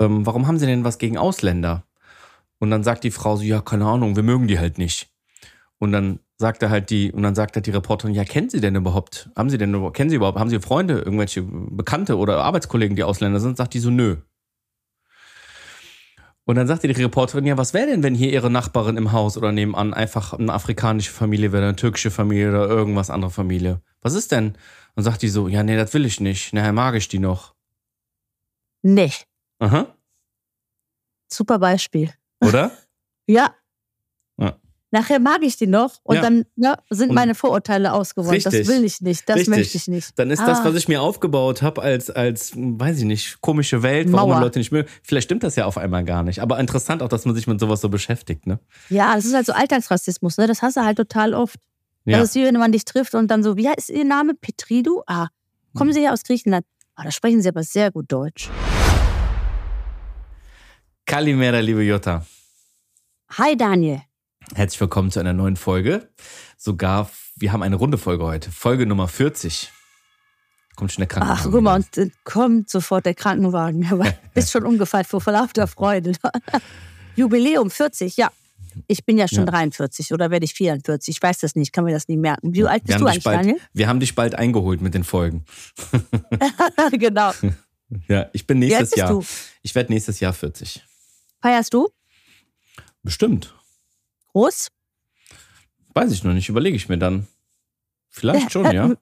ähm, warum haben Sie denn was gegen Ausländer? Und dann sagt die Frau so, ja, keine Ahnung, wir mögen die halt nicht. Und dann sagt er halt die, und dann sagt halt die Reporterin, ja, kennen Sie denn überhaupt, haben Sie denn, kennen Sie überhaupt, haben Sie Freunde, irgendwelche Bekannte oder Arbeitskollegen, die Ausländer sind? Sagt die so, nö. Und dann sagte die Reporterin, ja, was wäre denn, wenn hier ihre Nachbarin im Haus oder nebenan einfach eine afrikanische Familie wäre, eine türkische Familie oder irgendwas andere Familie? Was ist denn? Und sagt die so, ja, nee, das will ich nicht. Nachher mag ich die noch. Nee. Aha. Super Beispiel. Oder? Ja. Ja. Nachher mag ich die noch und Ja. dann ne, sind Und- meine Vorurteile ausgeräumt. Das will ich nicht, das Richtig. möchte ich nicht. Dann ist das, Ah. was ich mir aufgebaut habe, als, als, weiß ich nicht, komische Welt, warum man. Leute nicht mögen. Vielleicht stimmt das ja auf einmal gar nicht. Aber interessant auch, dass man sich mit sowas so beschäftigt, ne? Ja, das ist halt so Alltagsrassismus, ne? Das hast du halt total oft. Ja. Das ist wie wenn man dich trifft und dann so, wie heißt Ihr Name? Petridou? Ah, kommen Sie ja aus Griechenland. Ah, da sprechen Sie aber sehr gut Deutsch. Kalimera, liebe Jutta. Hi Daniel. Herzlich willkommen zu einer neuen Folge. Sogar, wir haben eine runde Folge heute. Folge Nummer 40. Kommt schon der Krankenwagen. Ach, guck mal, und dann kommt sofort der Krankenwagen. Aber ist schon umgefallen vor lauter Freude. Jubiläum 40, ja. Ich bin ja schon Ja. 43 oder werde ich 44. Ich weiß das nicht, kann mir das nicht merken. Wie alt bist du eigentlich, bald, Daniel? wir haben dich bald eingeholt mit den Folgen. genau. Ja, ich bin nächstes bist Jahr. du? Ich werde nächstes Jahr 40. Feierst du? Bestimmt. Groß? Weiß ich noch nicht, überlege ich mir dann. Vielleicht schon, ja.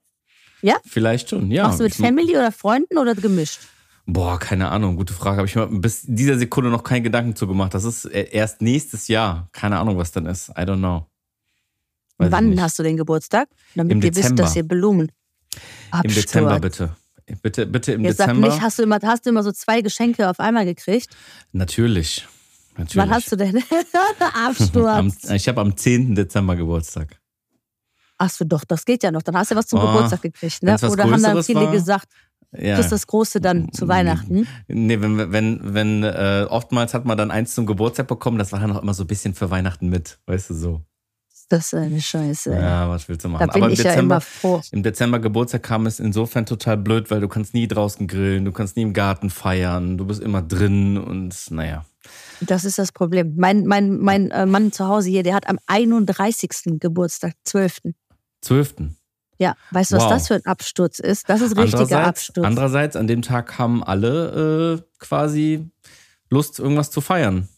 Ja? Vielleicht schon, ja. Machst du mit Ich- Family oder Freunden oder gemischt? Boah, keine Ahnung, gute Frage. Habe ich mir bis dieser Sekunde noch keinen Gedanken zu gemacht. Das ist äh, erst nächstes Jahr. Keine Ahnung, was dann ist. I don't know. Weiß Wann hast du den Geburtstag? Damit Im ihr wisst, Dezember. dass ihr Blumen. Im Absturz. Dezember bitte. Bitte, bitte im Jetzt sag Dezember. nicht, hast du, immer, hast du immer so zwei Geschenke auf einmal gekriegt? Natürlich. Natürlich. Wann hast du denn? am, Absturz. ich habe am 10. Dezember Geburtstag. Ach so, doch, das geht ja noch. Dann hast du was zum Oh, Geburtstag gekriegt, ne? Oder haben dann viele war? gesagt, Ja. das ist das Große dann zu Weihnachten. Nee, wenn, wenn, wenn, äh, oftmals hat man dann eins zum Geburtstag bekommen, das war dann auch immer so ein bisschen für Weihnachten mit, weißt du so. Das ist eine Scheiße. ey. Ja, was willst du machen? da bin Aber im ich ja Dezember, immer froh. im Dezember Geburtstag kam es insofern total blöd, weil du kannst nie draußen grillen, du kannst nie im Garten feiern, du bist immer drin und naja. Das ist das Problem. Mein, mein, mein äh, Mann zu Hause hier, der hat am 31. Geburtstag, 12. 12. Ja, weißt du, was Wow. das für ein Absturz ist? Das ist richtiger Absturz. andererseits, an dem Tag haben alle äh, quasi Lust, irgendwas zu feiern.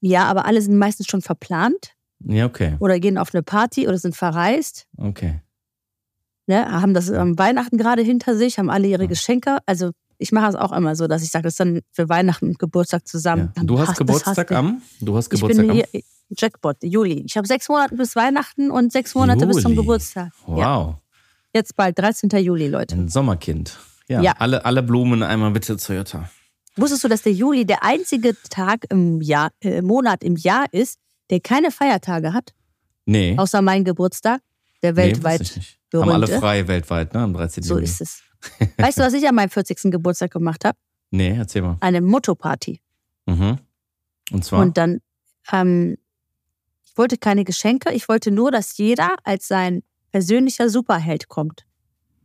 ja, aber alle sind meistens schon verplant Ja, okay. oder gehen auf eine Party oder sind verreist. Okay. Ne, haben das ähm, Weihnachten gerade hinter sich, haben alle ihre Geschenke. Also ich mache es auch immer so, dass ich sage, das ist dann für Weihnachten und Geburtstag zusammen. Ja. Du hast passt- Geburtstag am? Du hast Ich Geburtstag bin am? hier, Jackpot, Juli. Ich habe sechs Monate bis Weihnachten und sechs Monate bis zum Juli. Geburtstag. Ja. Wow. Jetzt bald, 13. Juli, Leute. Ein Sommerkind. Ja, Ja. Alle, alle Blumen einmal bitte Toyota. Wusstest du, dass der Juli der einzige Tag im Jahr, äh, Monat im Jahr ist, der keine Feiertage hat, Nee. außer mein Geburtstag, der nee, weltweit ich nicht. Haben alle berühmte. frei weltweit, ne? Am 13. So ist es. Weißt du, was ich an meinem 40. Geburtstag gemacht habe? Nee, erzähl mal. Eine Motto-Party. Mhm. Und zwar? Und dann, ähm, ich wollte keine Geschenke, ich wollte nur, dass jeder als sein persönlicher Superheld kommt.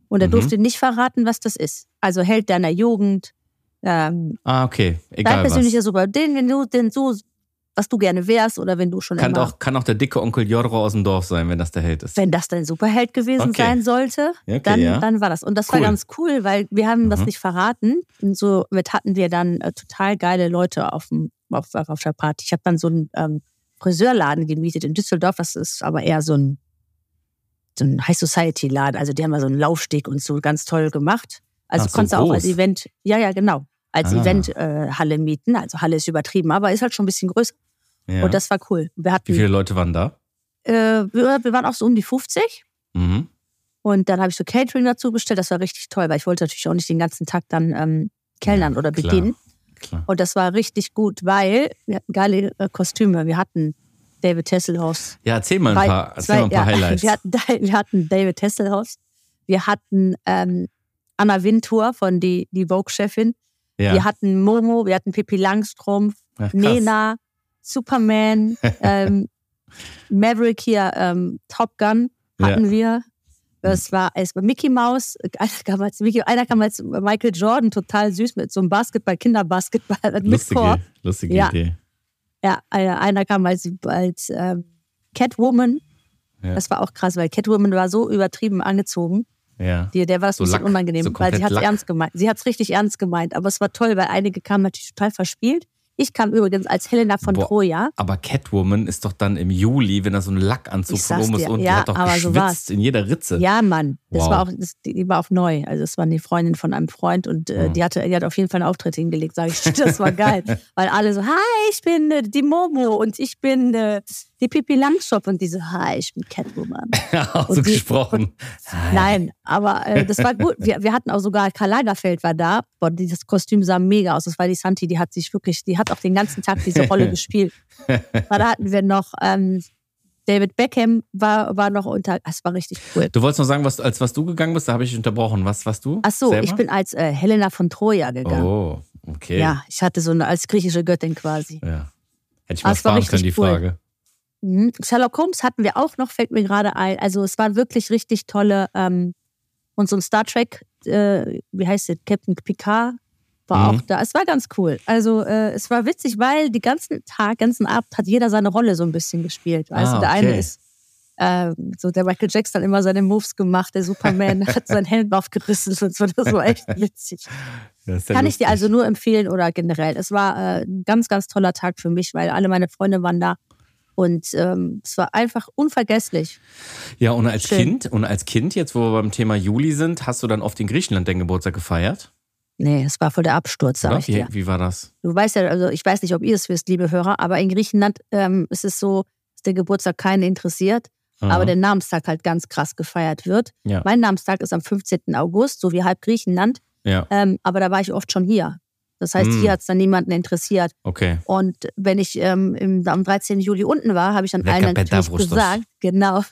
Und er Mhm. durfte nicht verraten, was das ist. Also Held deiner Jugend, ähm, ah, okay. dein Egal persönlicher was. Super, den, wenn du, den so, was du gerne wärst oder wenn du schon Kann immer, auch, kann auch der dicke Onkel Jorro aus dem Dorf sein, wenn das der Held ist. wenn das dein Superheld gewesen Okay. sein sollte, okay, dann, ja. dann war das. Und das Cool. war ganz cool, weil wir haben das Mhm. nicht verraten. Und so mit hatten wir dann äh, total geile Leute auf, dem, auf, auf der Party. Ich habe dann so einen ähm, Friseurladen gemietet in Düsseldorf. Das ist aber eher so ein, so ein High Society Laden. Also die haben da so einen Laufsteg und so ganz toll gemacht. Also Ach, so konntest du auch als. Event, ja, ja, genau, als Ah. Eventhalle äh, mieten. Also Halle ist übertrieben, aber ist halt schon ein bisschen größer. Ja. Und das war cool. Wir hatten, Wie viele Leute waren da? äh, wir, wir waren auch so um die 50. Mhm. Und dann habe ich so Catering dazu bestellt. Das war richtig toll, weil ich wollte natürlich auch nicht den ganzen Tag dann ähm, kellnern Ja, oder bedienen. Klar. Und das war richtig gut, weil wir hatten geile äh, Kostüme. Wir hatten David Hasselhoffs. Ja, erzähl mal ein paar, erzähl mal ein paar ja, Highlights. Wir hatten, wir hatten David Hasselhoffs. Wir hatten ähm, Anna Wintour von die, die Vogue-Chefin. Ja. Wir hatten Momo, wir hatten Pippi Langstrumpf, Ach. Nena, Superman, ähm, Maverick hier, ähm, Top Gun hatten wir. Das war, es war Mickey Mouse, einer kam als, Mickey, einer kam als Michael Jordan, total süß mit so einem Basketball, Kinderbasketball mit Lustige, Korb. lustige Ja. Idee. Ja, einer einer kam als, als ähm, Catwoman. Ja. Das war auch krass, weil Catwoman war so übertrieben angezogen. Ja. Die, der war es So ein bisschen Lack, unangenehm, so weil sie hat es ernst gemeint. Sie hat es richtig ernst gemeint, aber es war toll, weil einige kamen natürlich total verspielt. Ich kam übrigens als Helena von Boah. Troja. Aber Catwoman ist doch dann im Juli, wenn da so ein Lackanzug von oben ist und die ja, hat doch aber so geschwitzt war's. in jeder Ritze. Ja, Mann. Das Wow. war auch, das, die die war auf neu. Also es war die Freundin von einem Freund und äh, Mhm. die hatte, die hat auf jeden Fall einen Auftritt hingelegt, sage ich. Das war geil. weil alle so, hi, ich bin äh, die Momo und ich bin äh, die Pippi Langschopf und diese, hi, ich bin Catwoman. auch so Und die- gesprochen. Nein, aber äh, das war gut. Wir, wir hatten auch sogar, Karl Lagerfeld war da. Boah, dieses Kostüm sah mega aus. Das war die Santi, die hat sich wirklich, die hat auch den ganzen Tag diese Rolle gespielt. Aber da hatten wir noch, ähm, David Beckham war, war noch unter, das war richtig cool. Du wolltest noch sagen, was, als was du gegangen bist, da habe ich unterbrochen. Was warst du? Ach so, selber? ich bin als äh, Helena von Troja gegangen. Oh, okay. Ja, ich hatte so eine, als griechische Göttin quasi. Ja. Hätte ich mal sparen können, die cool. Frage. Mhm. Sherlock Holmes hatten wir auch noch, fällt mir gerade ein. Also es waren wirklich richtig tolle ähm, und so ein Star Trek, äh, wie heißt es, Captain Picard war Mhm. auch da. Es war ganz cool. Also äh, es war witzig, weil die ganzen Tag, ganzen Abend hat jeder seine Rolle so ein bisschen gespielt. Ah, du, der okay. eine ist äh, so der Michael Jackson hat immer seine Moves gemacht, der Superman hat seinen Helm aufgerissen und so. Das war echt witzig. Ja Kann ich dir lustig. also nur empfehlen oder generell. Es war äh, ein ganz, ganz toller Tag für mich, weil alle meine Freunde waren da. Und ähm, es war einfach unvergesslich. Ja, und als Schön. Kind, und als Kind, jetzt wo wir beim Thema Juli sind, hast du dann oft in Griechenland deinen Geburtstag gefeiert? Nee, es war voll der Absturz, sag Oder? ich dir. Wie, wie war das? Du weißt ja, also ich weiß nicht, ob ihr es wisst, liebe Hörer, aber in Griechenland ähm, ist es so, dass der Geburtstag keinen interessiert, aber Aha. der Namenstag halt ganz krass gefeiert wird. Ja. Mein Namenstag ist am 15. August, so wie halb Griechenland, Ja, ähm, aber da war ich oft schon hier. Das heißt, Mm. hier hat es dann niemanden interessiert. okay. Und wenn ich ähm, im, am 13. Juli unten war, habe ich dann allen natürlich gesagt, genau,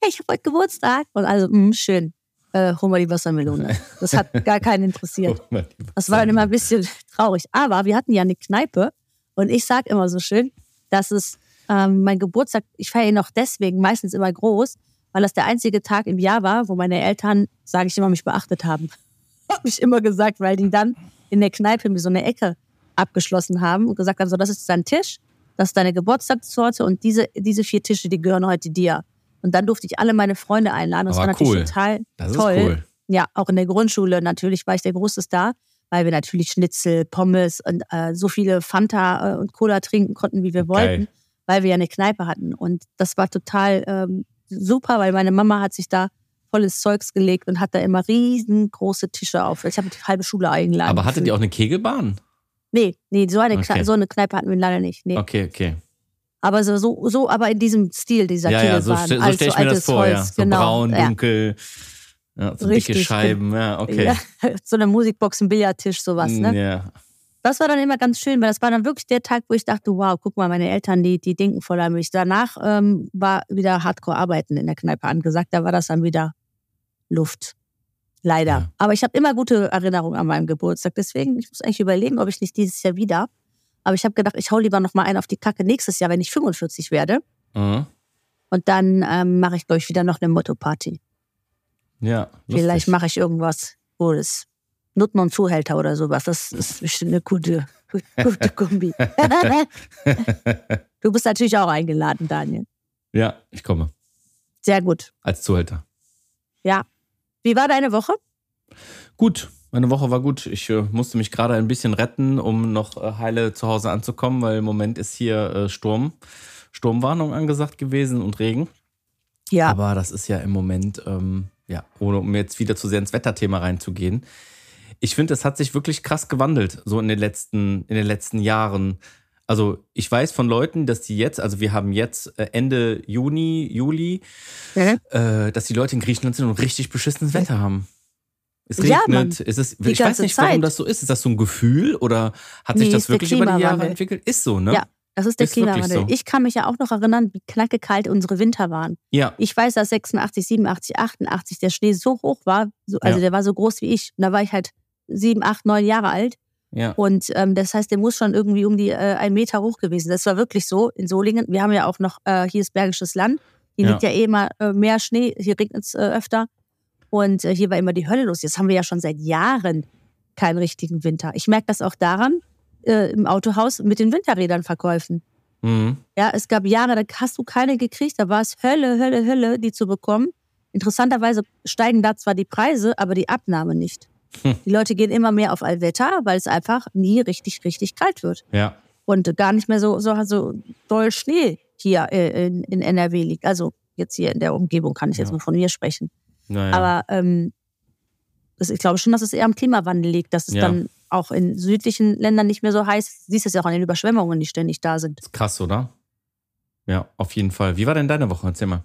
hey, ich habe heute Geburtstag. Und also, mh, schön, äh, hol mal die Wassermelone. Das hat gar keinen interessiert. Das war dann immer ein bisschen traurig. Aber wir hatten ja eine Kneipe und ich sage immer so schön, dass es ähm, mein Geburtstag, ich feiere ihn auch deswegen meistens immer groß, weil das der einzige Tag im Jahr war, wo meine Eltern, sage ich immer, mich beachtet haben. Habe ich immer gesagt, weil die dann in der Kneipe mir so eine Ecke abgeschlossen haben und gesagt haben, so, das ist dein Tisch, das ist deine Geburtstagstorte und diese, diese vier Tische, die gehören heute dir. Und dann durfte ich alle meine Freunde einladen. Das Aber war natürlich cool. total Das toll. cool. Ja, auch in der Grundschule natürlich war ich der große Star, weil wir natürlich Schnitzel, Pommes und äh, so viele Fanta äh, und Cola trinken konnten, wie wir wollten, Geil. weil wir ja eine Kneipe hatten. Und das war total ähm, super, weil meine Mama hat sich da volles Zeugs gelegt und hat da immer riesengroße Tische auf. Ich habe die halbe Schule eingeladen. Aber hattet ihr auch eine Kegelbahn? Nee, nee, so eine, Okay. So eine Kneipe hatten wir leider nicht. Nee. Okay, okay. Aber so, so, so, aber in diesem Stil dieser Ja, ja, so, Kegelbahn. ste- so stelle ich mir das vor, ja. Holz, So genau. braun, ja. dunkel, ja, so Richtig, dicke Scheiben, ja, okay. Ja, so eine Musikbox, ein Billardtisch, sowas, ne? Ja. das war dann immer ganz schön, weil das war dann wirklich der Tag, wo ich dachte, wow, guck mal, meine Eltern, die, die denken voll an mich. Danach ähm, war wieder Hardcore-Arbeiten in der Kneipe angesagt, da war das dann wieder Luft. Leider. Ja. Aber ich habe immer gute Erinnerungen an meinem Geburtstag. Deswegen, ich muss eigentlich überlegen, ob ich nicht dieses Jahr wieder. Aber ich habe gedacht, ich hau lieber noch mal einen auf die Kacke nächstes Jahr, wenn ich 45 werde. Mhm. Und dann ähm, mache ich, glaube ich, wieder noch eine Motto-Party. Ja, Vielleicht lustig. mache ich irgendwas Cooles. Nutten und Zuhälter oder sowas. Das ist bestimmt eine gute, gute Kombi. du bist natürlich auch eingeladen, Daniel. Ja, ich komme. Sehr gut. Als Zuhälter. Ja. Wie war deine Woche? Gut, meine Woche war gut. Ich äh, musste mich gerade ein bisschen retten, um noch äh, heile zu Hause anzukommen, weil im Moment ist hier äh, Sturm, Sturmwarnung angesagt gewesen und Regen. Ja. Aber das ist ja im Moment, ähm, ja, ohne um jetzt wieder zu sehr ins Wetterthema reinzugehen. Ich finde, es hat sich wirklich krass gewandelt, so in den letzten, in den letzten Jahren. Also ich weiß von Leuten, dass die jetzt, also wir haben jetzt äh, Ende Juni, Juli, Mhm. äh, dass die Leute in Griechenland sind und richtig beschissenes Wetter haben. Es Ja, regnet, Mann. es ist, ich weiß nicht, warum Zeit. das so ist. Ist das so ein Gefühl oder hat Nee, sich das wirklich über die Jahre entwickelt? Ist so, ne? Ja. Das ist der Ist Klimawandel. so. Ich kann mich ja auch noch erinnern, wie knackekalt unsere Winter waren. Ja, Ich weiß, dass 86, 87, 88 der Schnee so hoch war, so, also Ja. der war so groß wie ich. Und da war ich halt sieben, acht, neun Jahre alt. Ja. Und ähm, das heißt, der muss schon irgendwie um die äh, ein Meter hoch gewesen. Das war wirklich so in Solingen. Wir haben ja auch noch, äh, hier ist Bergisches Land. Hier Ja. liegt ja eh immer äh, mehr Schnee, hier regnet es äh, öfter. Und äh, hier war immer die Hölle los. Jetzt haben wir ja schon seit Jahren keinen richtigen Winter. Ich merke das auch daran, äh, im Autohaus mit den Winterrädern verkäufen. Mhm. Ja, es gab Jahre, da hast du keine gekriegt, da war es Hölle, Hölle, Hölle, die zu bekommen. Interessanterweise steigen da zwar die Preise, aber die Abnahme nicht. Hm. Die Leute gehen immer mehr auf Allwetter, weil es einfach nie richtig, richtig kalt wird. Ja. Und gar nicht mehr so, so, so doll Schnee hier äh, in, in NRW liegt. Also jetzt hier in der Umgebung kann ich jetzt Ja. nur von mir sprechen. Naja. Aber ähm, das, ich glaube schon, dass es eher am Klimawandel liegt, dass es Ja. dann auch in südlichen Ländern nicht mehr so heiß ist. Du siehst es ja auch an den Überschwemmungen, die ständig da sind. ist krass, oder? Ja, auf jeden Fall. Wie war denn deine Woche? Erzähl mal.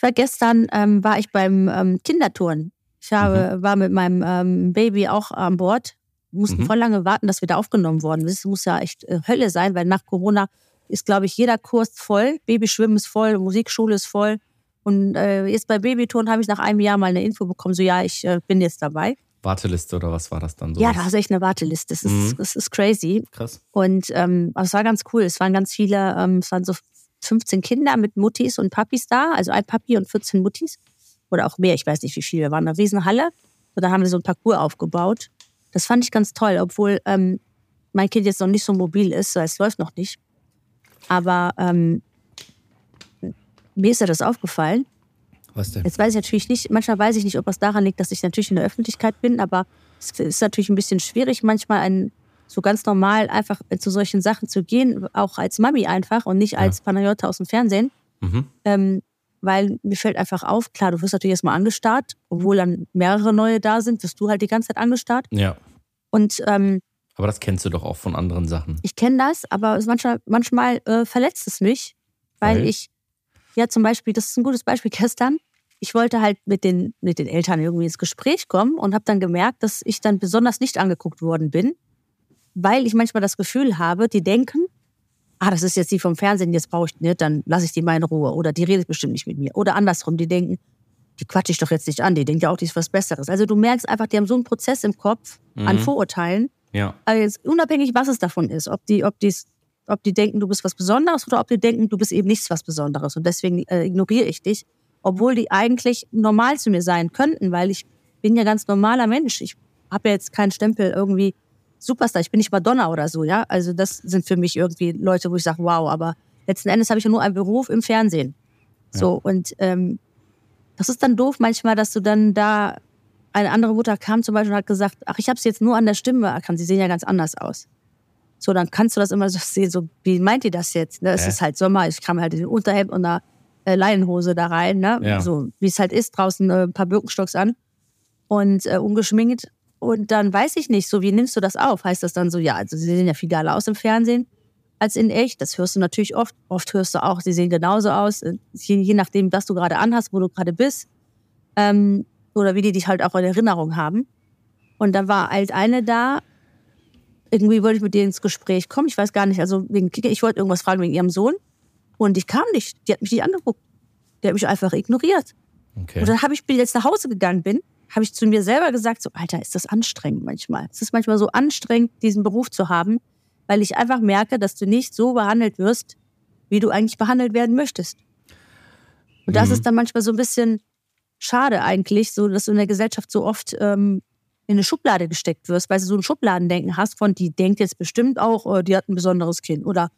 Ich war gestern, ähm, war ich beim ähm, Kinderturnen. Ich habe, Mhm. war mit meinem ähm, Baby auch an Bord. Wir mussten Mhm. voll lange warten, dass wir da aufgenommen worden. Das muss ja echt äh, Hölle sein, weil nach Corona ist, glaube ich, jeder Kurs voll. Babyschwimmen ist voll, Musikschule ist voll. Und äh, jetzt bei Babyturnen habe ich nach einem Jahr mal eine Info bekommen, so ja, ich äh, bin jetzt dabei. Warteliste oder was war das dann so? Ja, da hast du echt eine Warteliste. Das ist, Mhm. das ist crazy. Krass. Und ähm, aber es war ganz cool. Es waren ganz viele, ähm, es waren so 15 Kinder mit Muttis und Papis da, also ein Papi und 14 Muttis. Oder auch mehr, ich weiß nicht wie viele. Wir waren in einer Riesenhalle und da haben wir so ein Parcours aufgebaut. Das fand ich ganz toll, obwohl ähm, mein Kind jetzt noch nicht so mobil ist, weil es läuft noch nicht. Aber ähm, mir ist ja das aufgefallen. Was denn? Jetzt weiß ich natürlich nicht, manchmal weiß ich nicht, ob es daran liegt, dass ich natürlich in der Öffentlichkeit bin, aber es ist natürlich ein bisschen schwierig, manchmal ein, so ganz normal einfach zu solchen Sachen zu gehen, auch als Mami einfach und nicht als Panayota aus dem Fernsehen. Mhm. Ähm, weil mir fällt einfach auf, klar, du wirst natürlich erstmal angestarrt, obwohl dann mehrere neue da sind, wirst du halt die ganze Zeit angestarrt. Ja. Und ähm, Aber das kennst du doch auch von anderen Sachen. ich kenne das, aber manchmal, manchmal äh, verletzt es mich, weil, Weil? ich, ja zum Beispiel, das ist ein gutes Beispiel gestern, ich wollte halt mit den, mit den Eltern irgendwie ins Gespräch kommen und habe dann gemerkt, dass ich dann besonders nicht angeguckt worden bin, weil ich manchmal das Gefühl habe, die denken, ah, das ist jetzt die vom Fernsehen, jetzt brauche ich nicht, dann lasse ich die mal in Ruhe oder die redet bestimmt nicht mit mir. Oder andersrum, die denken, die quatsche ich doch jetzt nicht an, die denkt ja auch, die ist was Besseres. Also du merkst einfach, die haben so einen Prozess im Kopf an Mhm. Vorurteilen, Ja. also jetzt unabhängig, was es davon ist, ob die, ob die's, ob die denken, du bist was Besonderes oder ob die denken, du bist eben nichts was Besonderes und deswegen äh, ignoriere ich dich, obwohl die eigentlich normal zu mir sein könnten, weil ich bin ja ganz normaler Mensch. Ich habe ja jetzt keinen Stempel irgendwie Superstar. Ich bin nicht Madonna oder so, ja. Also das sind für mich irgendwie Leute, wo ich sage, wow. Aber letzten Endes habe ich ja nur einen Beruf im Fernsehen. So und ähm, das ist dann doof manchmal, dass du dann da eine andere Mutter kam zum Beispiel und hat gesagt, ach, ich habe es jetzt nur an der Stimme erkannt, sie sehen ja ganz anders aus. So, dann kannst du das immer so sehen, so, wie meint ihr das jetzt? Ne? Es Hä? ist halt Sommer, ich kam halt in den Unterhemd und einer äh, Leinenhose da rein, ne? Ja. so wie es halt ist, draußen äh, ein paar Birkenstocks an und äh, ungeschminkt. Und dann weiß ich nicht, so wie nimmst du das auf? Heißt das dann so, ja, also sie sehen ja viel geiler aus im Fernsehen als in echt. Das hörst du natürlich oft. Oft hörst du auch, sie sehen genauso aus, äh, je, je nachdem, was du gerade anhast, wo du gerade bist. Ähm, oder wie die dich halt auch in Erinnerung haben. Und dann war halt eine da, irgendwie wollte ich mit ihr ins Gespräch kommen. Ich weiß gar nicht, also wegen Kika, ich wollte irgendwas fragen wegen ihrem Sohn. Und die kam nicht. Die hat mich nicht angeguckt. Die hat mich einfach ignoriert. Okay. Und dann habe ich, bin ich jetzt nach Hause gegangen bin, habe ich zu mir selber gesagt, so, Alter, ist das anstrengend manchmal. Es ist manchmal so anstrengend, diesen Beruf zu haben, weil ich einfach merke, dass du nicht so behandelt wirst, wie du eigentlich behandelt werden möchtest. Und das Mhm. ist dann manchmal so ein bisschen schade eigentlich, so dass du in der Gesellschaft so oft ähm, in eine Schublade gesteckt wirst, weil du so ein Schubladendenken hast von, die denkt jetzt bestimmt auch, äh, die hat ein besonderes Kind. Oder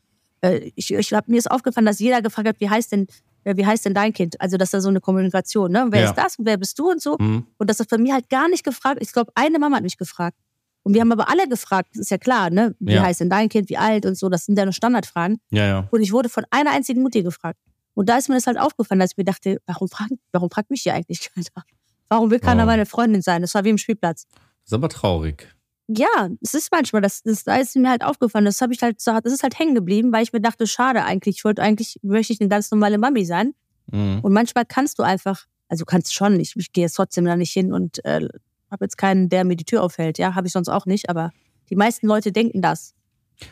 äh, ich, ich hab, mir ist aufgefallen, dass jeder gefragt hat, wie heißt denn, wie heißt denn dein Kind? Also das ist da so eine Kommunikation, ne? Wer Ja. ist das und wer bist du und so. Mhm. Und das ist bei mir halt gar nicht gefragt. Ich glaube, eine Mama hat mich gefragt. Und wir haben aber alle gefragt, das ist ja klar, ne? Wie Ja. heißt denn dein Kind, wie alt und so, das sind ja nur Standardfragen. Ja, ja. Und ich wurde von einer einzigen Mutti gefragt. Und da ist mir das halt aufgefallen, dass ich mir dachte, warum fragt, warum fragt mich hier eigentlich keiner? Warum will keiner Oh. meine Freundin sein? Das war wie im Spielplatz. Das ist aber traurig. Ja, es ist manchmal, das, das, da ist mir halt aufgefallen, das habe ich halt, so- das ist halt hängen geblieben, weil ich mir dachte, schade eigentlich, ich wollte eigentlich, möchte ich eine ganz normale Mami sein. Mhm. Und manchmal kannst du einfach, also kannst schon, ich, ich gehe jetzt trotzdem da nicht hin und äh, habe jetzt keinen, der mir die Tür aufhält, ja, habe ich sonst auch nicht, aber die meisten Leute denken das.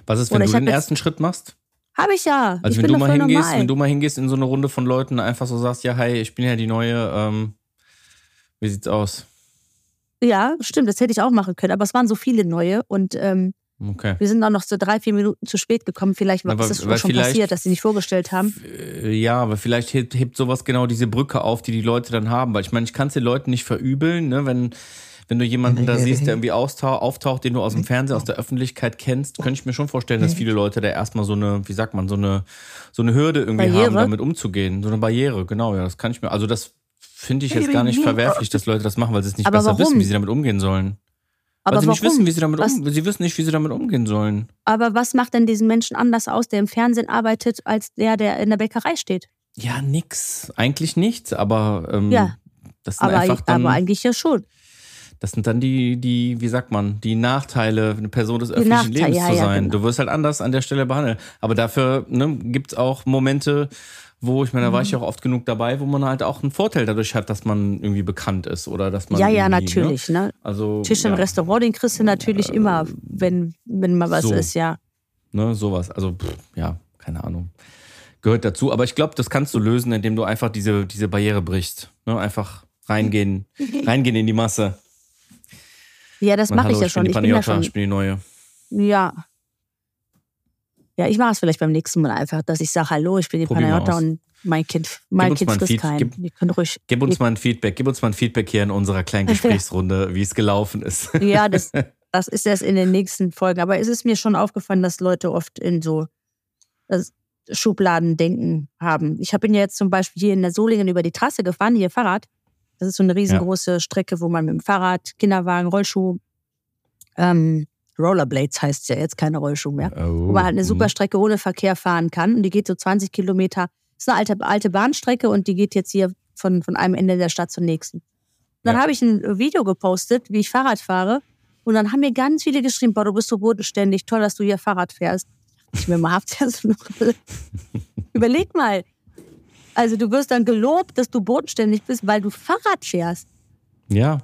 Was ist, wenn Oder du den jetzt- ersten Schritt machst? Habe ich ja. Also ich wenn bin du mal hingehst, normal. wenn du mal hingehst in so eine Runde von Leuten, einfach so sagst, ja, hi, ich bin ja die neue, ähm, wie sieht's aus? Ja, stimmt, das hätte ich auch machen können. Aber es waren so viele neue und ähm, Okay. Wir sind auch noch so drei, vier Minuten zu spät gekommen. Vielleicht das weil schon passiert, dass sie nicht vorgestellt haben. Äh, Ja, aber vielleicht hebt, hebt sowas genau diese Brücke auf, die die Leute dann haben. Weil ich meine, ich kann es den Leuten nicht verübeln, ne? wenn, wenn du jemanden da siehst, der irgendwie auftaucht, den du aus dem Fernsehen, aus der Öffentlichkeit kennst, könnte ich mir schon vorstellen, dass viele Leute da erstmal so eine, wie sagt man, so eine, so eine Hürde irgendwie Barriere? haben, damit umzugehen. So eine Barriere, genau, ja, das kann ich mir, also das finde ich jetzt gar nicht verwerflich, dass Leute das machen, weil sie es nicht Aber besser warum? wissen, wie sie damit umgehen sollen. Aber weil sie nicht wissen, wie sie damit Was- um, sie wissen nicht, wie sie damit umgehen sollen. Aber was macht denn diesen Menschen anders aus, der im Fernsehen arbeitet, als der, der in der Bäckerei steht? Ja, nix. Eigentlich nichts, aber ähm, Ja. das sind Aber, einfach dann, aber eigentlich ja schon. das sind dann die, die, wie sagt man, die Nachteile, eine Person des öffentlichen Nachteile, Lebens ja, zu ja, sein. genau. Du wirst halt anders an der Stelle behandelt. Aber dafür ne, gibt es auch Momente, wo, ich meine, da war Mhm. ich ja auch oft genug dabei, wo man halt auch einen Vorteil dadurch hat, dass man irgendwie bekannt ist oder dass man. Ja, ja, irgendwie, natürlich. Ne? Ne? Also, Tisch im ja, Restaurant, den kriegst du natürlich immer, wenn, wenn mal was so. ist, ja. Ne, sowas. Also, pff, ja, keine Ahnung. Gehört dazu. Aber ich glaube, das kannst du lösen, indem du einfach diese, diese Barriere brichst. Ne? Einfach reingehen, reingehen in die Masse. Ja, das mache ich ja schon. Ich die bin ja schon. ich bin die Neue. Ja. Ja, ich mache es vielleicht beim nächsten Mal einfach, dass ich sage, hallo, ich bin die Probier Panayota und mein Kind, mein Kind frisst Feed- keinen. gib- Ihr könnt ruhig. Gib uns mal ein Feedback, gib uns mal ein Feedback hier in unserer kleinen Gesprächsrunde, wie es gelaufen ist. Ja, das, das ist erst in den nächsten Folgen. Aber es ist mir schon aufgefallen, dass Leute oft in so äh, Schubladen denken haben. Ich bin ja jetzt zum Beispiel hier in der Solingen über die Trasse gefahren, hier Fahrrad. Das ist so eine riesengroße Strecke, wo man mit dem Fahrrad, Kinderwagen, Rollschuh, ähm, Rollerblades heißt es ja jetzt, keine Rollschuh mehr. Oh, wo man halt eine super mhm. Strecke ohne Verkehr fahren kann. Und die geht so 20 Kilometer. Das ist eine alte, alte Bahnstrecke und die geht jetzt hier von, von einem Ende der Stadt zum nächsten. Und dann Ja. habe ich ein Video gepostet, wie ich Fahrrad fahre. Und dann haben mir ganz viele geschrieben, boah, du bist so bodenständig, toll, dass du hier Fahrrad fährst. Ich mir mal, habt ihr das noch? Überleg mal. Also du wirst dann gelobt, dass du bodenständig bist, weil du Fahrrad fährst. Ja,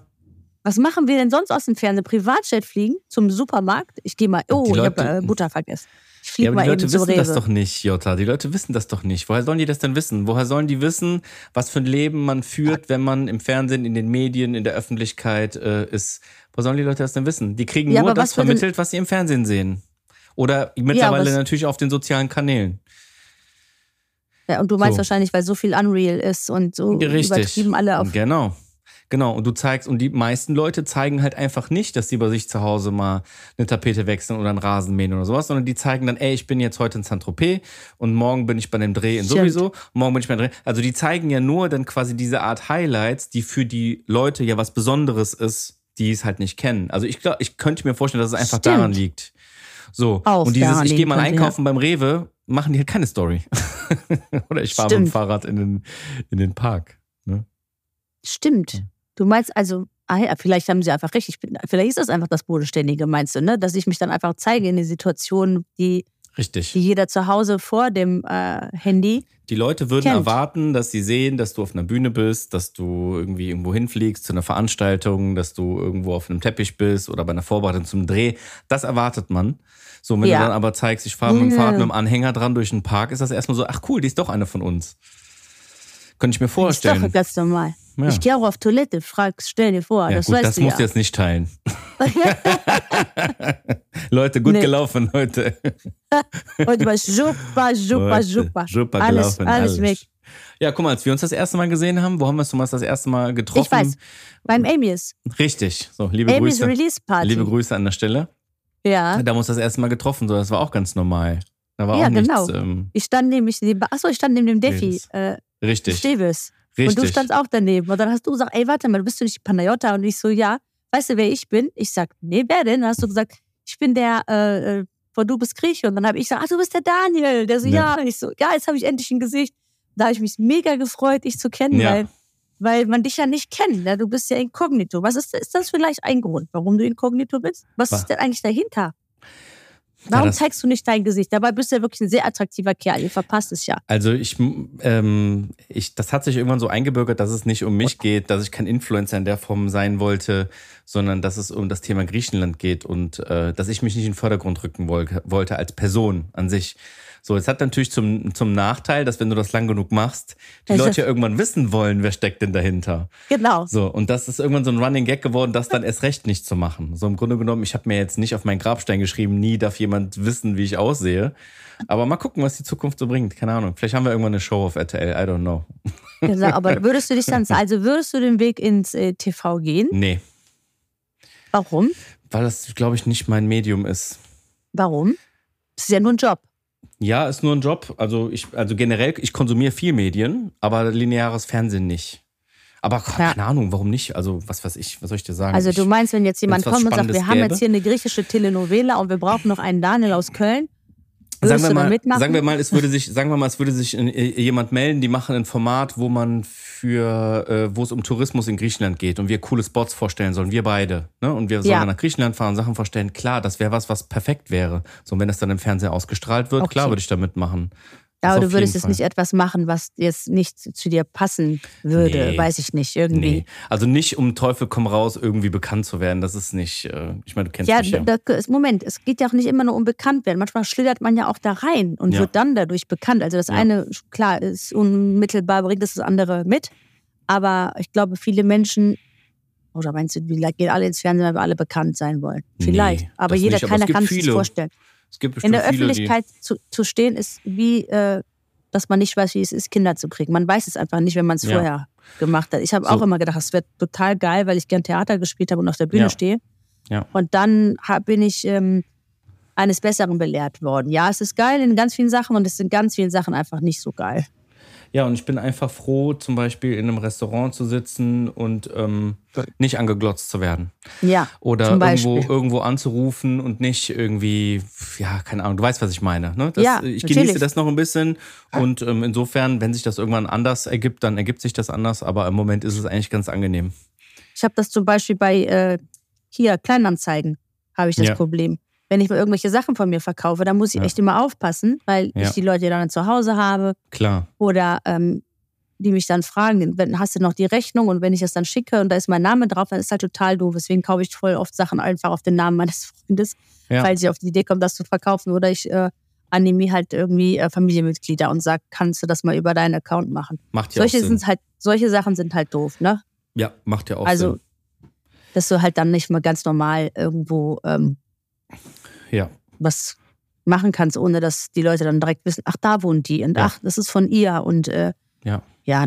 Was machen wir denn sonst aus dem Fernsehen? Privatjet fliegen zum Supermarkt? Ich gehe mal, oh, Die ich habe Leute- äh, Butter vergessen. Ich ja fliege aber mal die Leute eben wissen Rewe. das doch nicht, Jota. Die Leute wissen das doch nicht. Woher sollen die das denn wissen? Woher sollen die wissen, was für ein Leben man führt, wenn man im Fernsehen, in den Medien, in der Öffentlichkeit äh, ist? Woher sollen die Leute das denn wissen? Die kriegen Ja, nur aber das was vermittelt, was sie im Fernsehen sehen. Oder mittlerweile was- natürlich auf den sozialen Kanälen. Ja, und du meinst So. wahrscheinlich, weil so viel Unreal ist und so Richtig. übertrieben alle auf. Genau. Genau. Und du zeigst, und die meisten Leute zeigen halt einfach nicht, dass sie bei sich zu Hause mal eine Tapete wechseln oder einen Rasen mähen oder sowas, sondern die zeigen dann, ey, ich bin jetzt heute in Saint-Tropez und morgen bin ich bei dem Dreh in sowieso, morgen bin ich bei dem Dreh. Also die zeigen ja nur dann quasi diese Art Highlights, die für die Leute ja was Besonderes ist, die es halt nicht kennen. Also ich glaube, ich könnte mir vorstellen, dass es einfach Stimmt. daran liegt. So. Auch und dieses, ich gehe mal einkaufen beim Rewe, machen die halt keine Story. oder ich fahre mit dem. Fahrrad in den, in den Park. Ne? Stimmt. Du meinst also, ah ja, vielleicht haben sie einfach recht. Ich bin, vielleicht ist das einfach das Bodenständige, meinst du, ne? Dass ich mich dann einfach zeige in die Situation, die, Richtig. die jeder zu Hause vor dem äh, Handy. Die Leute würden kennt. erwarten, dass sie sehen, dass du auf einer Bühne bist, dass du irgendwie irgendwo hinfliegst zu einer Veranstaltung, dass du irgendwo auf einem Teppich bist oder bei einer Vorbereitung zum Dreh. Das erwartet man. So, wenn Ja. du dann aber zeigst, ich fahre mit dem Ja. Fahrrad mit dem Anhänger dran durch den Park, ist das erstmal so, ach cool, die ist doch eine von uns. Könnte ich mir Das ist doch vorstellen. ganz normal. Ja. Ich gehe auch auf Toilette, frag, stell dir vor, Ja, das gut, weißt das du musst du ja. jetzt nicht teilen. Leute, gut Nee. gelaufen heute. Heute war super, super, super. Super alles, gelaufen. alles weg. Ja, guck mal, als wir uns das erste Mal gesehen haben, wo haben wir uns Thomas das erste Mal getroffen? Ich weiß, beim Amy's. Richtig. So, liebe Amy's Grüße. Release Party. Liebe Grüße an der Stelle. ja. Da haben wir uns das erste Mal getroffen, so das war auch ganz normal. Da war Ja, auch nichts. genau. Ähm, Ich stand nämlich neben, achso, ich stand neben dem Defi, äh, richtig. Steves. Richtig. Und du standst auch daneben. Und dann hast du gesagt, ey, warte mal, bist du nicht Panayota? Und ich so, ja. Weißt du, wer ich bin? Ich sag, nee, wer denn? Dann hast du gesagt, ich bin der, äh, äh, von du bist Grieche. Und dann habe ich gesagt, ach, du bist der Daniel. Der so, Ja. ja. Und ich so, ja, jetzt habe ich endlich ein Gesicht. Da habe ich mich mega gefreut, dich zu kennen, Ja. weil, weil man dich ja nicht kennt. Ne? Du bist ja inkognito. Was ist, ist das vielleicht ein Grund, warum du inkognito bist? Was Was? ist denn eigentlich dahinter? Warum das- zeigst du nicht dein Gesicht? Dabei bist du ja wirklich ein sehr attraktiver Kerl. Ihr verpasst es ja. Also ich, ähm, ich, das hat sich irgendwann so eingebürgert, dass es nicht um mich geht, dass ich kein Influencer in der Form sein wollte, sondern dass es um das Thema Griechenland geht und äh, dass ich mich nicht in den Vordergrund rücken wollte, als Person an sich. So, es hat natürlich zum, zum Nachteil, dass wenn du das lang genug machst, die Das Leute ja irgendwann wissen wollen, wer steckt denn dahinter. Genau. So, und das ist irgendwann so ein Running Gag geworden, das dann erst recht nicht zu machen. So im Grunde genommen, ich habe mir jetzt nicht auf meinen Grabstein geschrieben, nie darf jemand wissen, wie ich aussehe. Aber mal gucken, was die Zukunft so bringt. Keine Ahnung. Vielleicht haben wir irgendwann eine Show auf RTL, I don't know. Genau, aber würdest du dich dann, also würdest du den Weg ins äh, TV gehen? Nee, Warum? weil das, glaube ich, nicht mein Medium ist. Warum? Das ist ja nur ein Job. Ja, ist nur ein Job. Also ich, also generell, ich konsumiere viel Medien, aber lineares Fernsehen nicht. Aber Ja. keine Ahnung, warum nicht? Also, was weiß ich, was soll ich dir sagen? Also du meinst, wenn jetzt jemand kommt und sagt, wir haben gäbe? jetzt hier eine griechische Telenovela und wir brauchen noch einen Daniel aus Köln, sagen wir mal, sagen wir mal, es würde sich, sagen wir mal, es würde sich äh, jemand melden, die machen ein Format, wo man für, äh, wo es um Tourismus in Griechenland geht und wir coole Spots vorstellen sollen, wir beide, ne? Und wir sollen Ja. nach Griechenland fahren, Sachen vorstellen. Klar, das wäre was, was perfekt wäre. So, und wenn das dann im Fernsehen ausgestrahlt wird, Okay. klar würde ich da mitmachen. Ja, Das aber du würdest jetzt Fall. nicht etwas machen, was jetzt nicht zu dir passen würde, Nee. weiß ich nicht, irgendwie. Nee. Also nicht um Teufel komm raus, irgendwie bekannt zu werden. Das ist nicht, äh, ich meine, du kennst Ja, mich ja. da, da, Moment, es geht ja auch nicht immer nur um bekannt werden. Manchmal schlittert man ja auch da rein und Ja. wird dann dadurch bekannt. Also das Ja. eine, klar, ist unmittelbar, bringt das, das andere mit. Aber ich glaube, viele Menschen, oder meinst du, die gehen alle ins Fernsehen, weil wir alle bekannt sein wollen? Vielleicht. Nee, aber das jeder, nicht, aber keiner kann sich viele. vorstellen. Es gibt In bestimmt der viele, Öffentlichkeit zu, zu stehen, ist wie, äh, dass man nicht weiß, wie es ist, Kinder zu kriegen. Man weiß es einfach nicht, wenn man es Ja. vorher gemacht hat. Ich habe So. auch immer gedacht, es wird total geil, weil ich gern Theater gespielt habe und auf der Bühne Ja. stehe. Ja. Und dann hab, bin ich ähm, eines Besseren belehrt worden. Ja, es ist geil in ganz vielen Sachen und es sind ganz vielen Sachen einfach nicht so geil. Ja, und ich bin einfach froh, zum Beispiel in einem Restaurant zu sitzen und ähm, nicht angeglotzt zu werden. Ja, Oder irgendwo, irgendwo anzurufen und nicht irgendwie, ja, keine Ahnung, du weißt, was ich meine. Ne? Das, Ja, ich natürlich. genieße das noch ein bisschen und ähm, insofern, wenn sich das irgendwann anders ergibt, dann ergibt sich das anders, aber im Moment ist es eigentlich ganz angenehm. Ich habe das zum Beispiel bei äh, hier Kleinanzeigen habe ich das Ja. Problem. Wenn ich mal irgendwelche Sachen von mir verkaufe, dann muss ich Ja. echt immer aufpassen, weil Ja. ich die Leute dann zu Hause habe Klar. oder ähm, die mich dann fragen, wenn, hast du noch die Rechnung und wenn ich das dann schicke und da ist mein Name drauf, dann ist halt total doof. Deswegen kaufe ich voll oft Sachen einfach auf den Namen meines Freundes, Ja. falls ich auf die Idee komme, das zu verkaufen. Oder ich äh, animiere halt irgendwie äh, Familienmitglieder und sage, kannst du das mal über deinen Account machen. Macht ja solche, auch Sinn. halt, solche Sachen sind halt doof, ne? Ja, macht ja auch also, Sinn. dass du halt dann nicht mal ganz normal irgendwo ähm, Ja. was machen kannst, ohne dass die Leute dann direkt wissen, ach, da wohnt die und Ja. ach, das ist von ihr und äh, Ja. ja.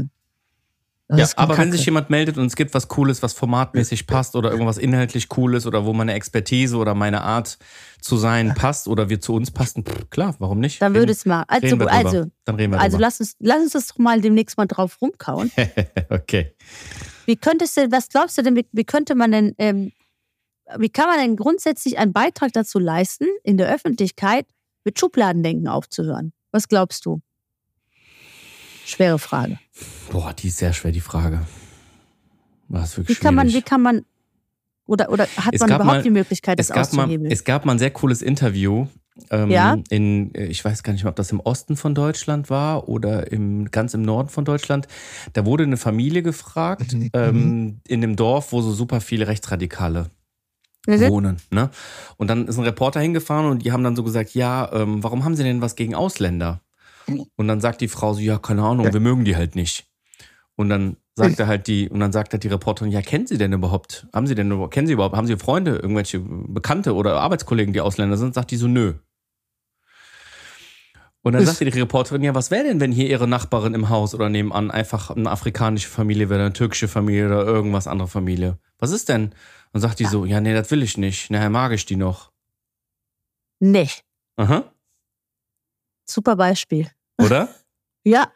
Ja, aber wenn Kacke. sich jemand meldet und es gibt was Cooles, was formatmäßig passt oder irgendwas inhaltlich Cooles oder wo meine Expertise oder meine Art zu sein passt oder wir zu uns passen, pff, klar, warum nicht? Dann würde es mal. Also, drüber. also, Dann reden wir also drüber. lass uns, lass uns das doch mal demnächst mal drauf rumkauen. okay. Wie könntest du, was glaubst du denn, wie, wie könnte man denn, ähm, wie kann man denn grundsätzlich einen Beitrag dazu leisten, in der Öffentlichkeit mit Schubladendenken aufzuhören? Was glaubst du? Schwere Frage. Boah, die ist sehr schwer, die Frage. Das ist Wie wirklich kann man, wie schwierig. kann man, oder, oder hat Es man überhaupt mal- die Möglichkeit, das es gab, mal, auszuhebeln? es gab mal ein sehr cooles Interview. Ähm, Ja? In, äh, ich weiß gar nicht mehr, ob das im Osten von Deutschland war oder im, ganz im Norden von Deutschland. Da wurde eine Familie gefragt, ähm, in dem Dorf, wo so super viele Rechtsradikale Mhm. wohnen. Ne? Und dann ist ein Reporter hingefahren und die haben dann so gesagt, ja, ähm, warum haben sie denn was gegen Ausländer? Und dann sagt die Frau so, ja, keine Ahnung, wir mögen die halt nicht. Und dann sagte halt die, und dann sagt halt die Reporterin, ja, kennen Sie denn überhaupt? Haben Sie denn kennen Sie überhaupt, haben Sie Freunde, irgendwelche Bekannte oder Arbeitskollegen, die Ausländer sind? Sagt die so, nö. Und dann sagte die Reporterin, ja, was wäre denn, wenn hier ihre Nachbarin im Haus oder nebenan einfach eine afrikanische Familie wäre, eine türkische Familie oder irgendwas andere Familie? Was ist denn? Und sagt die so, ja, nee, das will ich nicht. Nachher mag ich die noch. Nee, Aha. super Beispiel. Oder? Ja.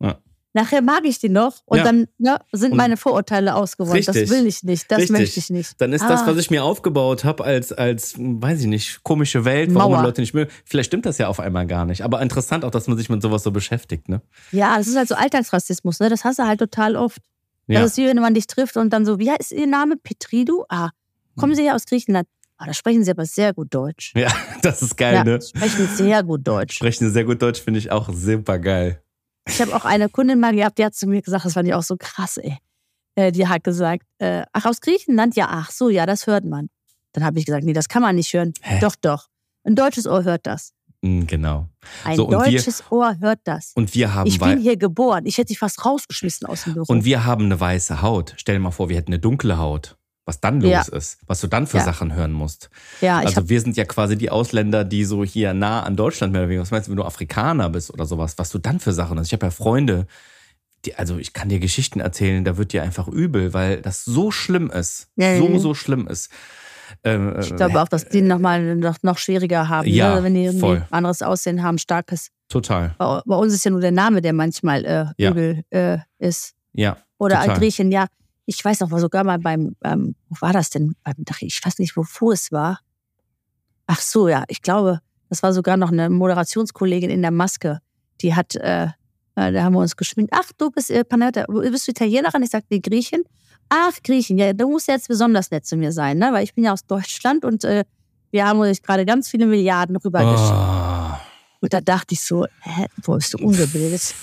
Ja. Nachher mag ich die noch und Ja. dann ne, sind Und- meine Vorurteile ausgeräumt. Das will ich nicht, das Richtig. möchte ich nicht. Dann ist Ah. das, was ich mir aufgebaut habe, als, als, weiß ich nicht, komische Welt, warum man Leute nicht mögen. Vielleicht stimmt das ja auf einmal gar nicht. Aber interessant auch, dass man sich mit sowas so beschäftigt, ne? Ja, das ist halt so Alltagsrassismus, ne? Das hast du halt total oft. Ja. Das ist wie wenn man dich trifft und dann so, wie heißt Ihr Name? Petridu? Ah, kommen Sie her aus Griechenland? Ah, da sprechen Sie aber sehr gut Deutsch. ja, das ist geil, ja, ne? sprechen sehr gut Deutsch. Sprechen sehr gut Deutsch, finde ich auch super geil. Ich habe auch eine Kundin mal gehabt, die hat zu mir gesagt, das fand ich auch so krass, ey. äh, die hat gesagt, äh, ach, aus Griechenland? Ja, ach so, ja, das hört man. Dann habe ich gesagt, nee, das kann man nicht hören. Hä? Doch, doch. Ein deutsches Ohr hört das. Mm, Genau. Ein So, und wir- deutsches Ohr hört das. Und wir haben Ich bin hier geboren. Ich hätte dich fast rausgeschmissen aus dem Büro. und wir haben eine weiße Haut. Stell dir mal vor, wir hätten eine dunkle Haut. Was dann los Ja. ist, was du dann für Ja. Sachen hören musst. ja, also wir sind ja quasi die Ausländer, die so hier nah an Deutschland mehr oder weniger. Was meinst du, wenn du Afrikaner bist oder sowas, was du dann für Sachen hast? Ich habe ja Freunde, die, also ich kann dir Geschichten erzählen, da wird dir einfach übel, weil das so schlimm ist. Ja, so, so schlimm ist. Ähm, ich glaube auch, dass die nochmal noch, noch schwieriger haben, Ja, ne? wenn die irgendwie voll. anderes Aussehen haben, starkes. Total. Bei, bei uns ist ja nur der Name, der manchmal äh, Ja. übel äh, ist. Ja. Oder Total. Griechen, ja. Ich weiß noch, war sogar mal beim, ähm, wo war das denn? Ich weiß nicht, wo es war. Ach so, ja, ich glaube, das war sogar noch eine Moderationskollegin in der Maske. Die hat, äh, äh, da haben wir uns geschminkt. Ach, du bist äh, Panetta, bist du Italienerin? Ich sagte, nee, Griechin. Ach, Griechen, ja, du musst jetzt besonders nett zu mir sein, ne? Weil ich bin ja aus Deutschland und äh, wir haben uns gerade ganz viele Milliarden rübergeschickt. Oh, Und da dachte ich so, hä, wo bist du ungebildet?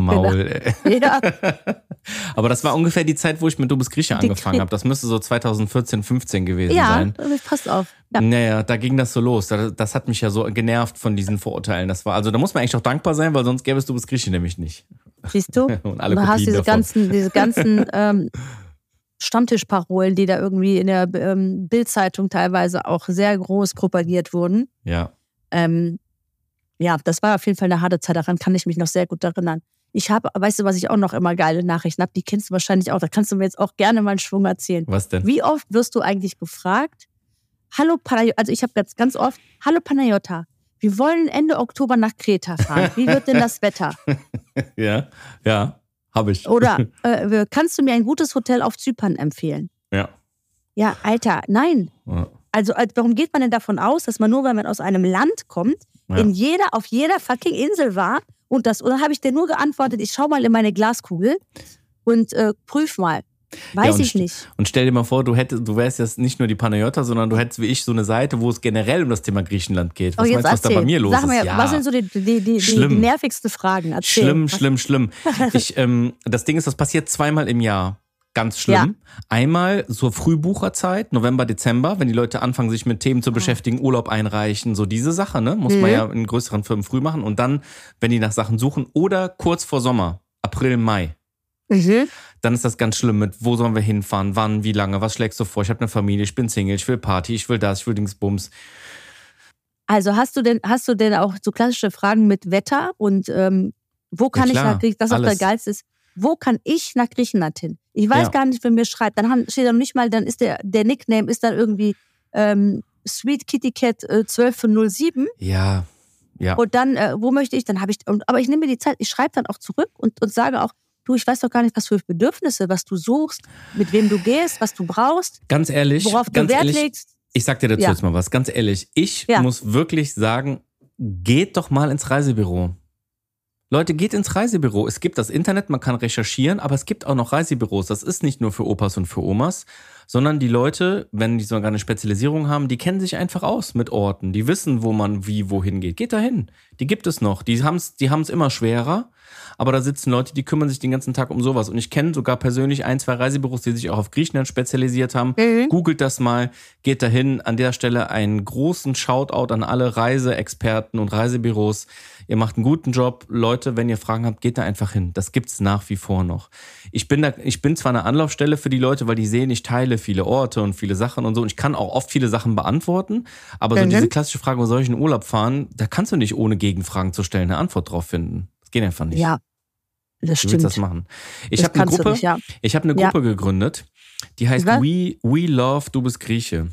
Maul, ey. Ja, Aber das war ungefähr die Zeit, wo ich mit Du bist Grieche angefangen habe. Das müsste so 2014, 15 gewesen ja, sein. passt auf. Ja. Naja, da ging das so los. Das, das hat mich ja so genervt von diesen Vorurteilen. Das war, also da muss man eigentlich auch dankbar sein, weil sonst gäbe es Du bist Grieche nämlich nicht. Siehst du? Und alle du hast Kopien diese davon. ganzen, diese ganzen ähm, Stammtischparolen, die da irgendwie in der ähm, Bildzeitung teilweise auch sehr groß propagiert wurden. Ja. Ähm, ja, das war auf jeden Fall eine harte Zeit. Daran kann ich mich noch sehr gut erinnern. Ich habe, weißt du, was ich auch noch immer geile Nachrichten habe? Die kennst du wahrscheinlich auch. Da kannst du mir jetzt auch gerne mal einen Schwung erzählen. Was denn? Wie oft wirst du eigentlich gefragt? Hallo Panayota, also ich habe ganz, ganz oft, hallo Panayota, wir wollen Ende Oktober nach Kreta fahren. Wie wird denn das Wetter? Ja, ja, habe ich. Oder äh, kannst du mir ein gutes Hotel auf Zypern empfehlen? Ja. Ja, Alter, nein. Ja. Also, äh, warum geht man denn davon aus, dass man nur, weil man aus einem Land kommt, Ja. in jeder, auf jeder fucking Insel war und das, oder habe ich dir nur geantwortet, ich schau mal in meine Glaskugel und äh, prüf mal. Weiß Ja, ich nicht. Und stell dir mal vor, du hättest, du wärst jetzt nicht nur die Panayota, sondern du hättest wie ich so eine Seite, wo es generell um das Thema Griechenland geht. Was Oh, meinst du, was da bei mir los Sag mir, ist? Ja. was sind so die, die, die, die, nervigsten Fragen? Erzähl. Schlimm, Was- schlimm, schlimm. Ich, ähm, das Ding ist, das passiert zweimal im Jahr. Ganz schlimm. Einmal zur Frühbucherzeit, November, Dezember, wenn die Leute anfangen, sich mit Themen zu beschäftigen, Urlaub einreichen, so diese Sache, ne? Muss man Mhm. ja in größeren Firmen früh machen. Und dann, wenn die nach Sachen suchen, oder kurz vor Sommer, April, Mai. Mhm. Dann ist das ganz schlimm mit, wo sollen wir hinfahren, wann, wie lange, was schlägst du vor? Ich habe eine Familie, ich bin Single, ich will Party, ich will das, ich will Dingsbums. Also hast du denn, hast du denn auch so klassische Fragen mit Wetter und ähm, wo kann klar, ich nach Griechenland, das auch der geilste ist, wo kann ich nach Griechenland hin? Ich weiß Ja. gar nicht, wer mir schreibt. Dann haben- steht da noch nicht mal, dann ist der, der Nickname ist dann irgendwie ähm, Sweet Kitty Cat äh, 1207 Ja, ja. und dann, äh, wo möchte ich, dann habe ich, und, aber ich nehme mir die Zeit, ich schreibe dann auch zurück und, und sage auch, du, ich weiß doch gar nicht, was für Bedürfnisse, was du suchst, mit wem du gehst, was du brauchst, Ganz ehrlich, worauf du ganz Wert ehrlich, legst. Ich sag dir dazu Ja. jetzt mal was, ganz ehrlich. Ich Ja. muss wirklich sagen, geht doch mal ins Reisebüro. Leute, geht ins Reisebüro. Es gibt das Internet, man kann recherchieren, aber es gibt auch noch Reisebüros. Das ist nicht nur für Opas und für Omas, sondern die Leute, wenn die sogar eine Spezialisierung haben, die kennen sich einfach aus mit Orten. Die wissen, wo man wie wohin geht. Geht dahin. Die gibt es noch. Die haben es die haben's immer schwerer. Aber da sitzen Leute, die kümmern sich den ganzen Tag um sowas. Und ich kenne sogar persönlich ein, zwei Reisebüros, die sich auch auf Griechenland spezialisiert haben. Mhm. Googelt das mal, geht dahin. An der Stelle einen großen Shoutout an alle Reiseexperten und Reisebüros. Ihr macht einen guten Job. Leute, wenn ihr Fragen habt, geht da einfach hin. Das gibt's nach wie vor noch. Ich bin da, ich bin zwar eine Anlaufstelle für die Leute, weil die sehen, ich teile viele Orte und viele Sachen und so. Und ich kann auch oft viele Sachen beantworten. Aber so Mhm. diese klassische Frage, wo soll ich in Urlaub fahren, da kannst du nicht ohne Gegenfragen zu stellen eine Antwort drauf finden. Das geht einfach nicht. Ja, das Du willst stimmt. das machen. Ich habe eine Gruppe, nicht, ja. ich habe eine Ja. Gruppe gegründet, die heißt Was? We, We Love Du bist Grieche.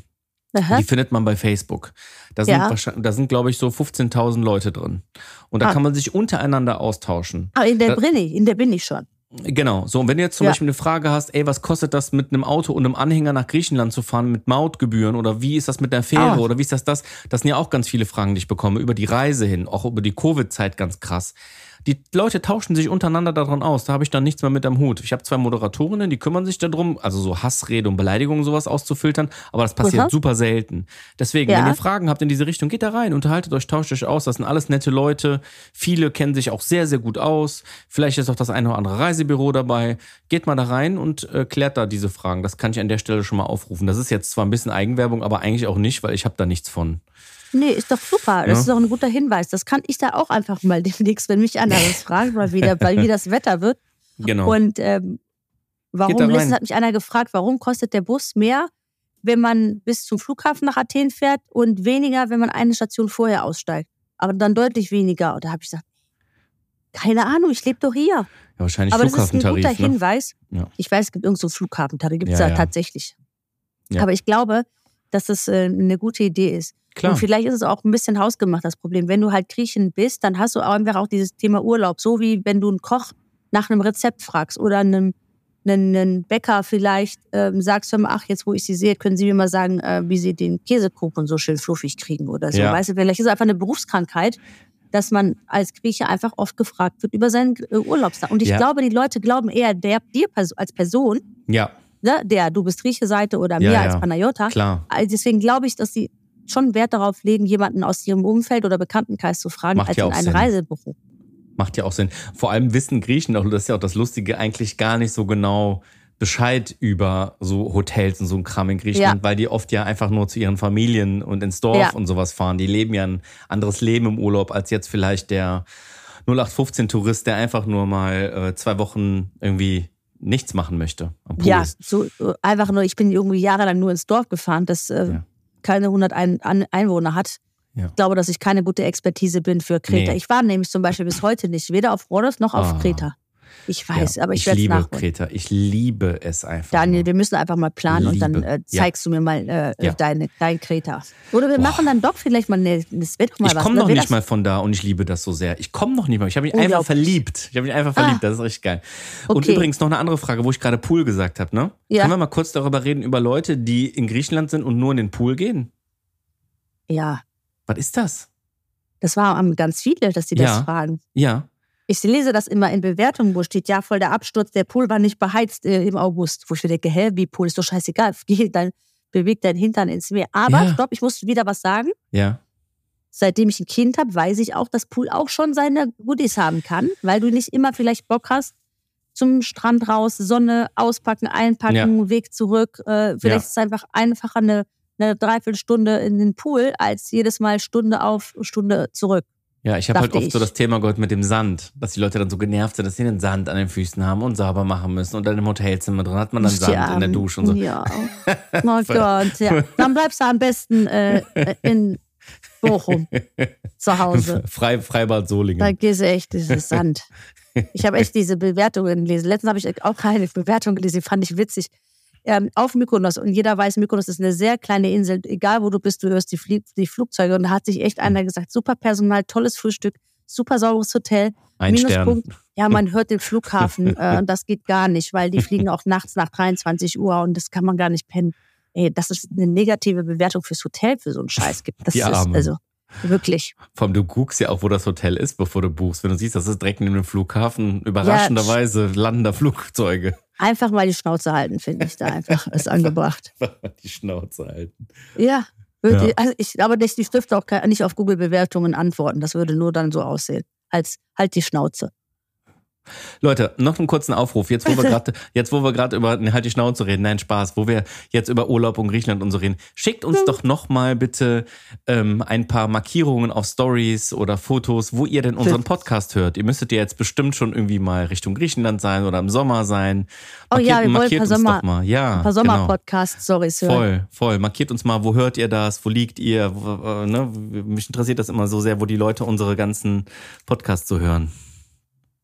Aha. Die findet man bei Facebook. Da sind, Ja. wahrscheinlich, da sind glaube ich, so 15.000 Leute drin. Und da Ah. kann man sich untereinander austauschen. Ah, in der Da- bin ich, in der bin ich schon. Genau. So, und wenn du jetzt zum Ja. Beispiel eine Frage hast, ey, was kostet das mit einem Auto und einem Anhänger nach Griechenland zu fahren mit Mautgebühren oder wie ist das mit der Fähre Ah. oder wie ist das das? Das sind ja auch ganz viele Fragen, die ich bekomme über die Reise hin, auch über die Covid-Zeit ganz krass. Die Leute tauschen sich untereinander daran aus. Da habe ich dann nichts mehr mit am Hut. Ich habe zwei Moderatorinnen, die kümmern sich darum, also so Hassrede und Beleidigung sowas auszufiltern, aber das passiert Aha. super selten. Deswegen, Ja. wenn ihr Fragen habt in diese Richtung, geht da rein, unterhaltet euch, tauscht euch aus. Das sind alles nette Leute. Viele kennen sich auch sehr, sehr gut aus. Vielleicht ist auch das eine oder andere Reisebüro dabei. Geht mal da rein und äh, klärt da diese Fragen. Das kann ich an der Stelle schon mal aufrufen. Das ist jetzt zwar ein bisschen Eigenwerbung, aber eigentlich auch nicht, weil ich habe da nichts von. Nee, ist doch super. Das Ja. ist doch ein guter Hinweis. Das kann ich da auch einfach mal demnächst, wenn mich einer das fragt, mal wieder, weil wie das Wetter wird. Genau. Und ähm, warum, letztens hat mich einer gefragt, warum kostet der Bus mehr, wenn man bis zum Flughafen nach Athen fährt und weniger, wenn man eine Station vorher aussteigt. Aber dann deutlich weniger. Und da habe ich gesagt, keine Ahnung, ich lebe doch hier. ja, wahrscheinlich Aber das ist ein guter. Ne? Hinweis. Ja. Ich weiß, es gibt irgend so Flughafentarif, gibt es Ja, da ja. tatsächlich. Aber ich glaube, dass das äh, eine gute Idee ist. Klar. Und vielleicht ist es auch ein bisschen hausgemacht, das Problem. Wenn du halt Griechen bist, dann hast du auch einfach auch dieses Thema Urlaub. So wie wenn du einen Koch nach einem Rezept fragst oder einem, einen, einen Bäcker vielleicht ähm, sagst, hör mal, ach, jetzt wo ich sie sehe, können Sie mir mal sagen, äh, wie Sie den Käsekuchen so schön fluffig kriegen oder so. Ja. Weißt du, vielleicht ist es einfach eine Berufskrankheit, dass man als Grieche einfach oft gefragt wird über seinen äh, Urlaubstag. Und ich Ja. glaube, die Leute glauben eher der, dir als Person, Ja, ne, der, du bist Grieche-Seite oder Ja, mir als Panayota. klar. Also deswegen glaube ich, dass sie schon Wert darauf legen, jemanden aus ihrem Umfeld oder Bekanntenkreis zu fragen, Macht als ja in auch ein Sinn. Reisebüro. Macht ja auch Sinn. Vor allem wissen Griechen, auch das ist ja auch das Lustige, eigentlich gar nicht so genau Bescheid über so Hotels und so ein Kram in Griechenland, weil die oft ja einfach nur zu ihren Familien und ins Dorf Ja. und sowas fahren. Die leben ja ein anderes Leben im Urlaub als jetzt vielleicht der 0815-Tourist, der einfach nur mal äh, zwei Wochen irgendwie nichts machen möchte. Ja, so einfach nur, ich bin irgendwie jahrelang nur ins Dorf gefahren, das äh, Ja. Keine 100 ein Einwohner hat. Ja. Ich glaube, dass ich keine gute Expertise bin für Kreta. Nee. Ich war nämlich zum Beispiel bis heute nicht, weder auf Rhodos noch auf Ah. Kreta. Ich weiß, Ja, aber ich, ich werde es liebe nachholen. Kreta. Ich liebe es einfach. Daniel, nur. wir müssen einfach mal planen und dann Liebe. äh, Ja. zeigst du mir mal äh, Ja. deine, dein Kreta. Oder wir machen dann doch vielleicht mal eine, das wird doch mal ich komme ne? noch nicht das- mal von da und ich liebe das so sehr. Ich komme noch nicht mal. Ich habe mich einfach verliebt. Ich habe mich einfach verliebt. Das ist richtig geil. Und Okay. übrigens noch eine andere Frage, wo ich gerade Pool gesagt habe. Ne? Ja. Können wir mal kurz darüber reden, über Leute, die in Griechenland sind und nur in den Pool gehen? Ja, Was ist das? das waren ganz viele, dass die das Ja. fragen. Ja. Ich lese das immer in Bewertungen, wo steht, ja, voll der Absturz, der Pool war nicht beheizt äh, im August. Wo ich mir denke, hä, wie Pool ist doch scheißegal. Geh dein, beweg dein Hintern ins Meer. Aber, Ja. stopp, ich muss wieder was sagen. Ja. Seitdem ich ein Kind habe, weiß ich auch, dass Pool auch schon seine Goodies haben kann, weil du nicht immer vielleicht Bock hast, zum Strand raus, Sonne auspacken, einpacken, Weg zurück. Äh, vielleicht Ja. ist es einfach einfacher eine, eine Dreiviertelstunde in den Pool, als jedes Mal Stunde auf, Stunde zurück. Ja, ich habe halt oft so ich. das Thema gehört mit dem Sand, dass die Leute dann so genervt sind, dass sie den Sand an den Füßen haben und sauber machen müssen. Und dann im Hotelzimmer drin hat man dann Sand in der. Dusche und so. Ja. Oh Gott, ja. Dann bleibst du am besten äh, in Bochum zu Hause. Frei, Freibad Solingen. Da gehst du echt, dieses Sand. Ich habe echt diese Bewertungen gelesen. Letztens habe ich auch keine Bewertung gelesen, die fand ich witzig. Ähm, auf Mykonos. Und jeder weiß, Mykonos ist eine sehr kleine Insel. Egal wo du bist, du hörst die, Flie die Flugzeuge. Und da hat sich echt einer gesagt, super Personal, tolles Frühstück, super sauberes Hotel. Ein Stern. Minuspunkt, ja, man hört den Flughafen äh, und das geht gar nicht, weil die fliegen auch nachts nach 23 Uhr und das kann man gar nicht pennen. Ey, dass es eine negative Bewertung fürs Hotel für so einen Scheiß gibt. Das Die ist Armen. also wirklich. Vor allem, du guckst ja auch, wo das Hotel ist, bevor du buchst. Wenn du siehst, das ist direkt neben dem Flughafen, überraschenderweise landen da Flugzeuge. Einfach mal die Schnauze halten, finde ich da einfach. Ist angebracht. Die Schnauze halten. Ja. Würde, Ja. Also ich glaube, dass die dürfte auch nicht auf Google-Bewertungen antworten. Das würde nur dann so aussehen. Als halt die Schnauze. Leute, noch einen kurzen Aufruf. Jetzt, wo wir gerade, jetzt, wo wir gerade über ne, halt die Schnauze reden, nein, Spaß, wo wir jetzt über Urlaub und Griechenland und so reden, schickt uns doch noch mal bitte ähm, ein paar Markierungen auf Stories oder Fotos, wo ihr denn unseren Podcast hört. Ihr müsstet ja jetzt bestimmt schon irgendwie mal Richtung Griechenland sein oder im Sommer sein. Oh ja, wir wollen ein markiert paar Sommer- doch mal. Ja, Ein paar genau. Sommer-Podcast-Stories hören. Voll, voll. Markiert uns mal, wo hört ihr das, wo liegt ihr, wo, äh, ne? Mich interessiert das immer so sehr, wo die Leute unsere ganzen Podcasts so hören.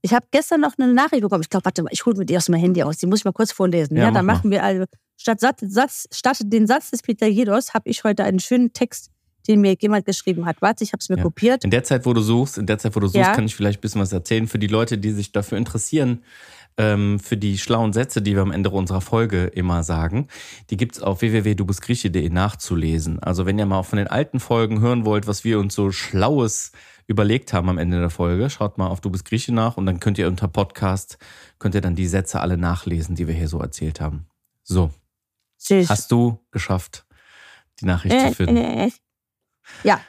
Ich habe gestern noch eine Nachricht bekommen. Ich glaube, warte mal, ich hole mir die aus meinem Handy aus. Die muss ich mal kurz vorlesen. Ja, Ja, dann mach machen wir also statt, Satz, Satz, statt den Satz des Peter Jedos habe ich heute einen schönen Text, den mir jemand geschrieben hat. Warte, ich habe es mir Ja. kopiert. In der Zeit, wo du suchst, in der Zeit, wo du suchst, Ja. kann ich vielleicht ein bisschen was erzählen für die Leute, die sich dafür interessieren, ähm, für die schlauen Sätze, die wir am Ende unserer Folge immer sagen, die gibt's auf www.dubisgrieche.de nachzulesen. Also wenn ihr mal von den alten Folgen hören wollt, was wir uns so Schlaues überlegt haben am Ende der Folge, schaut mal auf Du bist Grieche nach und dann könnt ihr unter Podcast, könnt ihr dann die Sätze alle nachlesen, die wir hier so erzählt haben. So. Tschüss. Hast du geschafft, die Nachricht Äh, zu finden? äh, äh. Ja,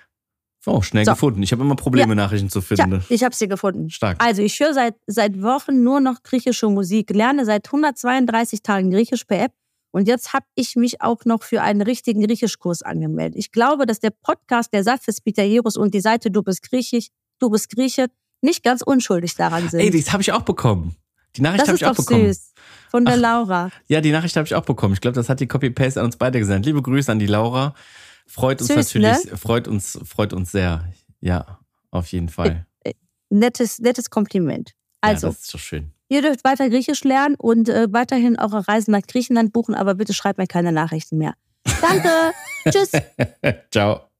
Oh, schnell So. gefunden. Ich habe immer Probleme, Nachrichten zu tja, finden. ich habe sie gefunden. Stark. Also ich höre seit, seit Wochen nur noch griechische Musik, lerne seit 132 Tagen Griechisch per App und jetzt habe ich mich auch noch für einen richtigen Griechischkurs angemeldet. Ich glaube, dass der Podcast der Satz des Pitajeros und die Seite Du bist Griechisch, Du bist Grieche nicht ganz unschuldig daran sind. Ey, das habe ich auch bekommen. Die Nachricht das habe ist ich auch doch bekommen. süß. Von der Ach. Laura. Ja, die Nachricht habe ich auch bekommen. Ich glaube, das hat die Copy-Paste an uns beide gesendet. Liebe Grüße an die Laura. Freut uns Süß, natürlich, ne? freut uns, freut uns sehr. Ja, auf jeden Fall. Nettes, nettes Kompliment. Also, ja, das ist doch schön. ihr dürft weiter Griechisch lernen und äh, weiterhin eure Reisen nach Griechenland buchen, aber bitte schreibt mir keine Nachrichten mehr. Danke. Tschüss. Ciao.